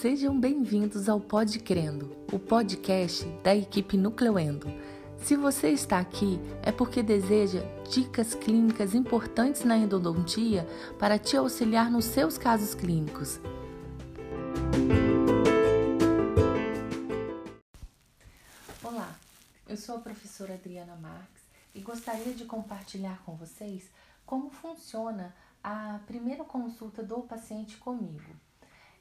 sejam bem-vindos ao Pod Crendo, o podcast da equipe Nucleuendo. Se você está aqui, é porque deseja dicas clínicas importantes na endodontia para te auxiliar nos seus casos clínicos. Olá, eu sou a professora Adriana Marques e gostaria de compartilhar com vocês como funciona a primeira consulta do paciente comigo.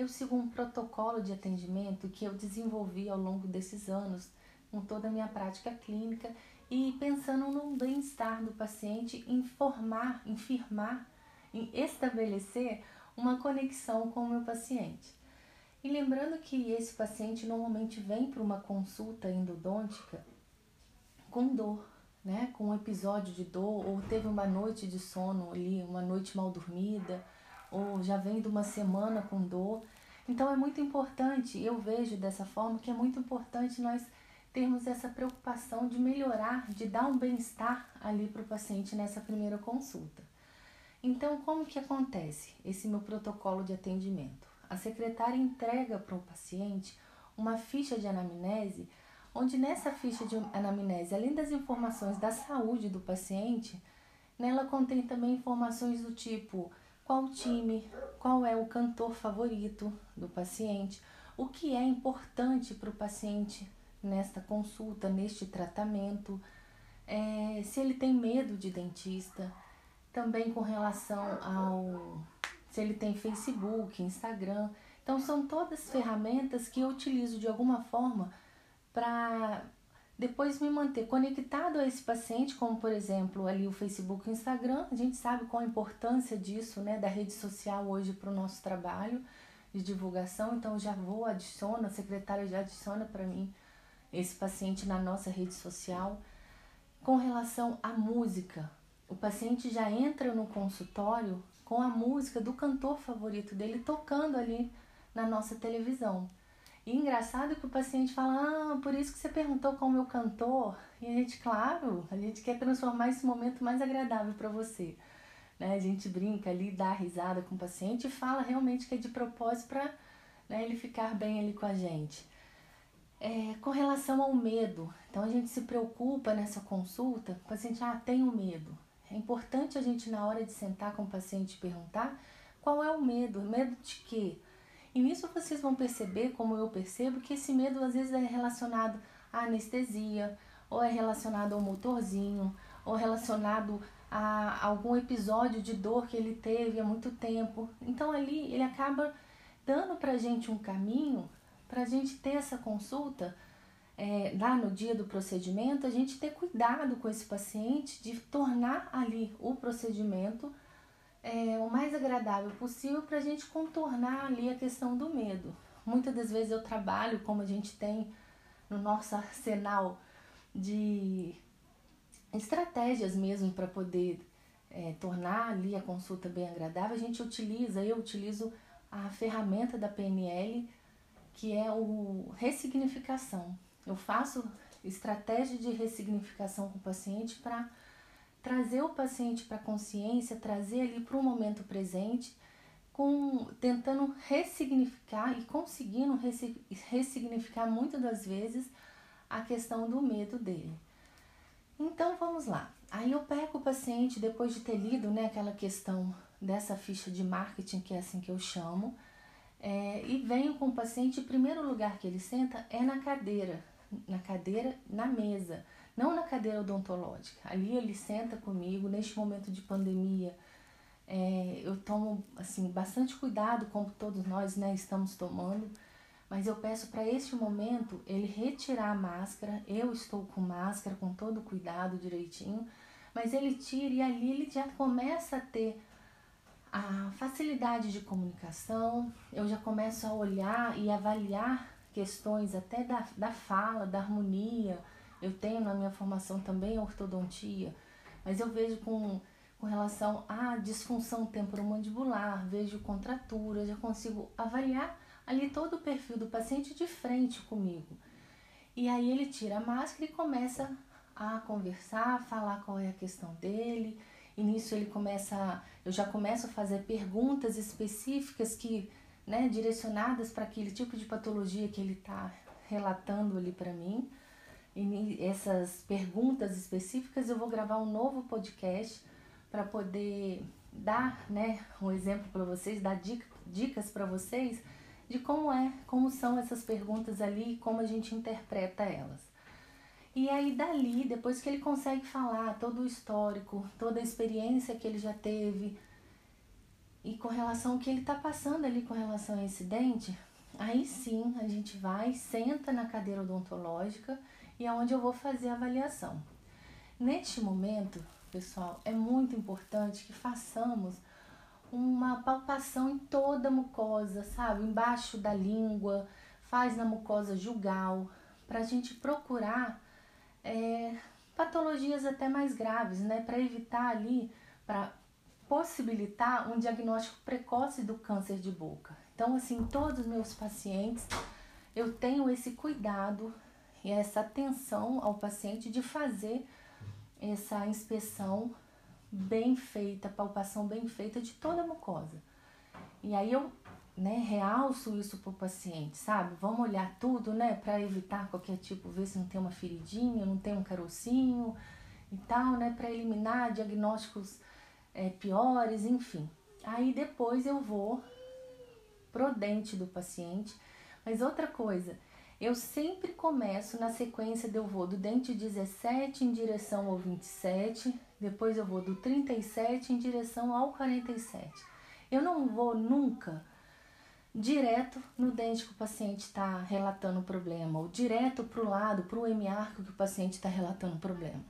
Eu sigo um protocolo de atendimento que eu desenvolvi ao longo desses anos com toda a minha prática clínica e pensando no bem-estar do paciente, em formar, em firmar, em estabelecer uma conexão com o meu paciente. E lembrando que esse paciente normalmente vem para uma consulta endodôntica com dor, né? Com um episódio de dor, ou teve uma noite de sono ali, uma noite mal dormida, ou já vem de uma semana com dor. Então é muito importante, eu vejo dessa forma que é muito importante nós termos essa preocupação de melhorar, de dar um bem-estar ali para o paciente nessa primeira consulta. Então, como que acontece esse meu protocolo de atendimento? A secretária entrega para o paciente uma ficha de anamnese, onde nessa ficha de anamnese, além das informações da saúde do paciente, nela contém também informações do tipo qual time, qual é o cantor favorito do paciente, o que é importante para o paciente nesta consulta, neste tratamento, é, se ele tem medo de dentista, também com relação ao se ele tem Facebook, Instagram. Então são todas ferramentas que eu utilizo de alguma forma para depois me manter conectado a esse paciente, como por exemplo ali o Facebook e o Instagram, a gente sabe qual a importância disso, né, da rede social hoje para o nosso trabalho de divulgação, então já vou, adiciono, a secretária já adiciona para mim esse paciente na nossa rede social. Com relação à música, o paciente já entra no consultório com a música do cantor favorito dele tocando ali na nossa televisão. E engraçado que o paciente fala, ah, por isso que você perguntou qual é o meu cantor. E a gente, claro, a gente quer transformar esse momento mais agradável para você. Né? A gente brinca ali, dá risada com o paciente e fala realmente que é de propósito para né, ele ficar bem ali com a gente. É, com relação ao medo, então a gente se preocupa nessa consulta, o paciente, ah, tenho medo. É importante a gente, na hora de sentar com o paciente, perguntar qual é o medo, medo de quê? E nisso vocês vão perceber, como eu percebo, que esse medo às vezes é relacionado à anestesia, ou é relacionado ao motorzinho, ou relacionado a algum episódio de dor que ele teve há muito tempo. Então ali ele acaba dando pra gente um caminho para a gente ter essa consulta é, lá no dia do procedimento, a gente ter cuidado com esse paciente de tornar ali o procedimento é, o mais agradável possível para a gente contornar ali a questão do medo. Muitas das vezes eu trabalho como a gente tem no nosso arsenal de estratégias mesmo para poder é, tornar ali a consulta bem agradável. A gente utiliza, eu utilizo a ferramenta da PNL, que é o ressignificação. Eu faço estratégia de ressignificação com o paciente para trazer o paciente para a consciência, trazer ele para o momento presente, com tentando ressignificar e conseguindo ressignificar muitas das vezes a questão do medo dele. Então vamos lá. Aí eu pego o paciente depois de ter lido, né, aquela questão dessa ficha de marketing que é assim que eu chamo, é, e venho com o paciente. O primeiro lugar que ele senta é na cadeira, na cadeira, na mesa não na cadeira odontológica. Ali ele senta comigo, neste momento de pandemia, é, eu tomo assim bastante cuidado, como todos nós né, estamos tomando, mas eu peço para este momento ele retirar a máscara. Eu estou com máscara, com todo cuidado direitinho, mas ele tira e ali ele já começa a ter a facilidade de comunicação, eu já começo a olhar e avaliar questões até da, da fala, da harmonia eu tenho na minha formação também ortodontia, mas eu vejo com, com relação à disfunção temporomandibular, vejo contratura, já consigo avaliar ali todo o perfil do paciente de frente comigo. E aí ele tira a máscara e começa a conversar, a falar qual é a questão dele. E nisso ele começa, eu já começo a fazer perguntas específicas que né, direcionadas para aquele tipo de patologia que ele está relatando ali para mim. Essas perguntas específicas eu vou gravar um novo podcast para poder dar, né, um exemplo para vocês, dar dica, dicas para vocês de como é, como são essas perguntas ali e como a gente interpreta elas. E aí dali, depois que ele consegue falar todo o histórico, toda a experiência que ele já teve e com relação ao que ele está passando ali com relação a esse dente, aí sim a gente vai, senta na cadeira odontológica e é onde eu vou fazer a avaliação. Neste momento, pessoal, é muito importante que façamos uma palpação em toda a mucosa, sabe? Embaixo da língua, faz na mucosa jugal, para a gente procurar é, patologias até mais graves, né? Para evitar ali, para possibilitar um diagnóstico precoce do câncer de boca. Então, assim, todos os meus pacientes, eu tenho esse cuidado e essa atenção ao paciente de fazer essa inspeção bem feita, palpação bem feita de toda a mucosa. E aí eu né, realço isso para o paciente, sabe? Vamos olhar tudo, né, para evitar qualquer tipo, ver se não tem uma feridinha, não tem um carocinho e tal, né, para eliminar diagnósticos é, piores, enfim. Aí depois eu vou pro dente do paciente. Mas outra coisa, eu sempre começo na sequência de eu vou do dente 17 em direção ao 27, depois eu vou do 37 em direção ao 47. Eu não vou nunca direto no dente que o paciente está relatando o problema, ou direto para o lado, para o hemiarco que o paciente está relatando o problema.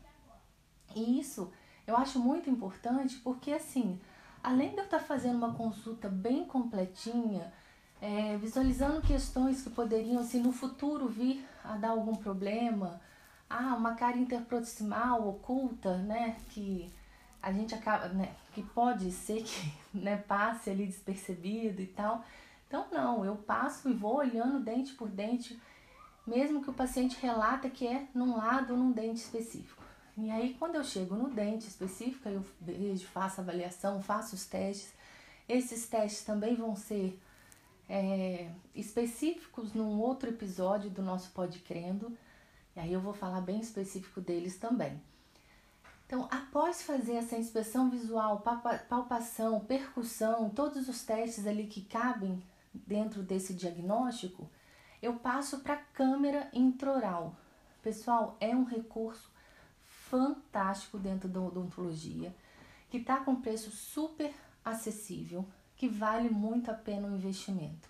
E isso eu acho muito importante porque, assim, além de eu estar fazendo uma consulta bem completinha, é, visualizando questões que poderiam, assim, no futuro vir a dar algum problema. Ah, uma cara interproximal oculta, né? Que a gente acaba, né? Que pode ser que né, passe ali despercebido e tal. Então, não, eu passo e vou olhando dente por dente, mesmo que o paciente relata que é num lado ou num dente específico. E aí, quando eu chego no dente específico, eu vejo, faço avaliação, faço os testes. Esses testes também vão ser é, específicos num outro episódio do nosso Pod Crendo, e aí eu vou falar bem específico deles também. Então, após fazer essa inspeção visual, palpação, percussão, todos os testes ali que cabem dentro desse diagnóstico, eu passo para a câmera intraoral. Pessoal, é um recurso fantástico dentro da odontologia, que está com preço super acessível que vale muito a pena o investimento.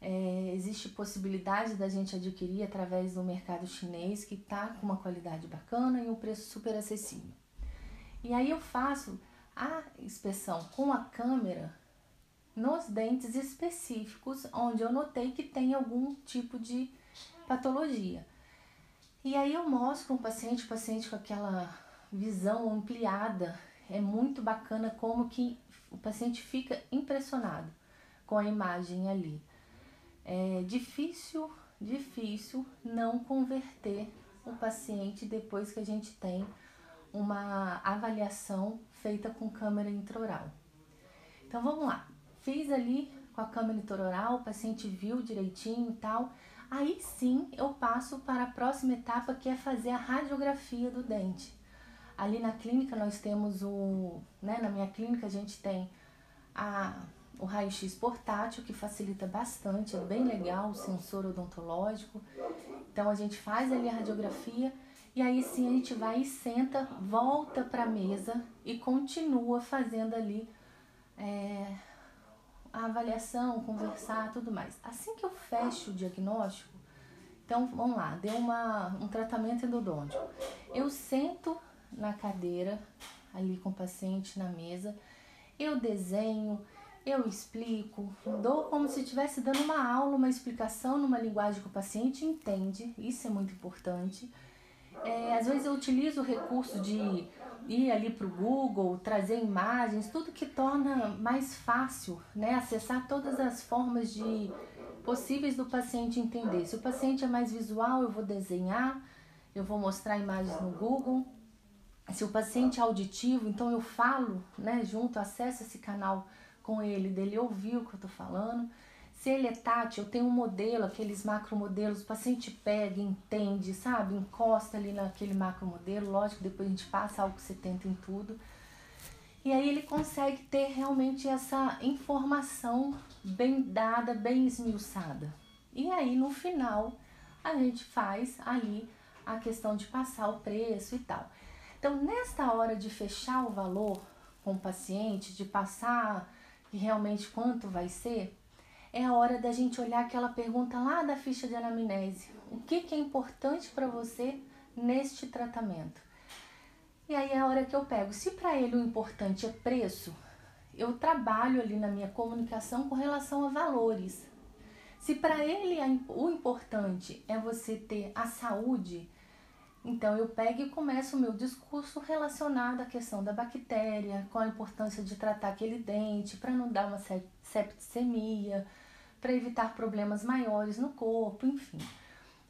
É, existe possibilidade da gente adquirir através do mercado chinês que está com uma qualidade bacana e um preço super acessível. E aí eu faço a inspeção com a câmera nos dentes específicos onde eu notei que tem algum tipo de patologia. E aí eu mostro um paciente, paciente com aquela visão ampliada, é muito bacana como que o paciente fica impressionado com a imagem ali. É difícil, difícil não converter o paciente depois que a gente tem uma avaliação feita com câmera intraoral. Então vamos lá. Fiz ali com a câmera intraoral, o paciente viu direitinho e tal. Aí sim eu passo para a próxima etapa que é fazer a radiografia do dente. Ali na clínica nós temos o, né, na minha clínica a gente tem a, o raio-x portátil que facilita bastante, é bem legal o sensor odontológico. Então a gente faz ali a radiografia e aí sim a gente vai e senta, volta para a mesa e continua fazendo ali é, a avaliação, conversar, tudo mais. Assim que eu fecho o diagnóstico, então vamos lá, deu uma, um tratamento endodôntico. Eu sento na cadeira, ali com o paciente na mesa, eu desenho, eu explico, dou como se estivesse dando uma aula, uma explicação numa linguagem que o paciente entende, isso é muito importante. É, às vezes eu utilizo o recurso de ir ali para o Google, trazer imagens, tudo que torna mais fácil né, acessar todas as formas de possíveis do paciente entender. Se o paciente é mais visual, eu vou desenhar, eu vou mostrar imagens no Google. Se o paciente é auditivo, então eu falo, né, junto, acesso esse canal com ele, dele ouvir o que eu tô falando. Se ele é tátil, tenho um modelo, aqueles macromodelos, o paciente pega, entende, sabe? Encosta ali naquele macromodelo, lógico, depois a gente passa álcool 70 em tudo. E aí ele consegue ter realmente essa informação bem dada, bem esmiuçada. E aí no final a gente faz ali a questão de passar o preço e tal. Então, nesta hora de fechar o valor com o paciente, de passar realmente quanto vai ser, é a hora da gente olhar aquela pergunta lá da ficha de anamnese. O que, que é importante para você neste tratamento? E aí é a hora que eu pego. Se para ele o importante é preço, eu trabalho ali na minha comunicação com relação a valores. Se para ele o importante é você ter a saúde, então eu pego e começo o meu discurso relacionado à questão da bactéria, com a importância de tratar aquele dente para não dar uma septicemia, para evitar problemas maiores no corpo, enfim.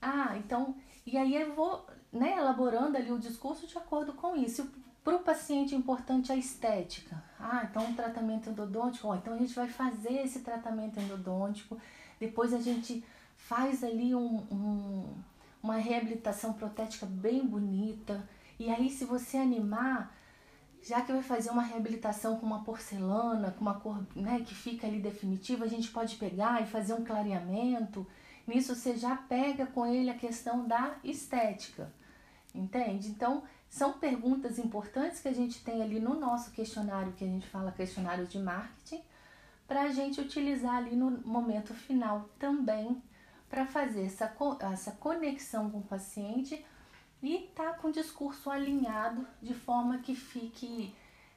Ah, então, e aí eu vou né, elaborando ali o discurso de acordo com isso. Para o paciente é importante a estética. Ah, então um tratamento endodôntico, ó, então a gente vai fazer esse tratamento endodôntico, depois a gente faz ali um, um, uma reabilitação protética bem bonita. E aí, se você animar, já que vai fazer uma reabilitação com uma porcelana, com uma cor né, que fica ali definitiva, a gente pode pegar e fazer um clareamento. Nisso você já pega com ele a questão da estética. Entende? Então, são perguntas importantes que a gente tem ali no nosso questionário, que a gente fala questionário de marketing, para a gente utilizar ali no momento final também para fazer essa, essa conexão com o paciente e tá com o discurso alinhado de forma que fique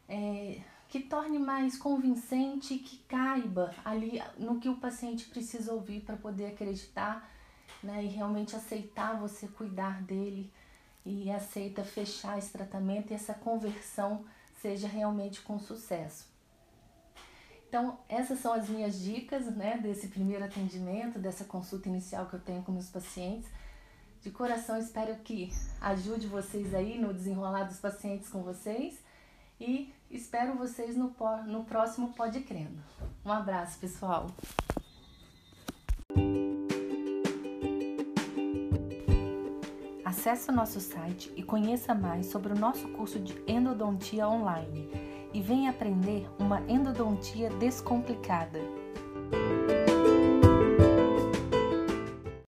é, que torne mais convincente, que caiba ali no que o paciente precisa ouvir para poder acreditar né, e realmente aceitar você cuidar dele e aceita fechar esse tratamento e essa conversão seja realmente com sucesso. Então, essas são as minhas dicas, né, desse primeiro atendimento, dessa consulta inicial que eu tenho com meus pacientes. De coração, espero que ajude vocês aí no desenrolar dos pacientes com vocês e espero vocês no, no próximo Pode Crendo. Um abraço, pessoal! Acesse o nosso site e conheça mais sobre o nosso curso de endodontia online e venha aprender uma endodontia descomplicada.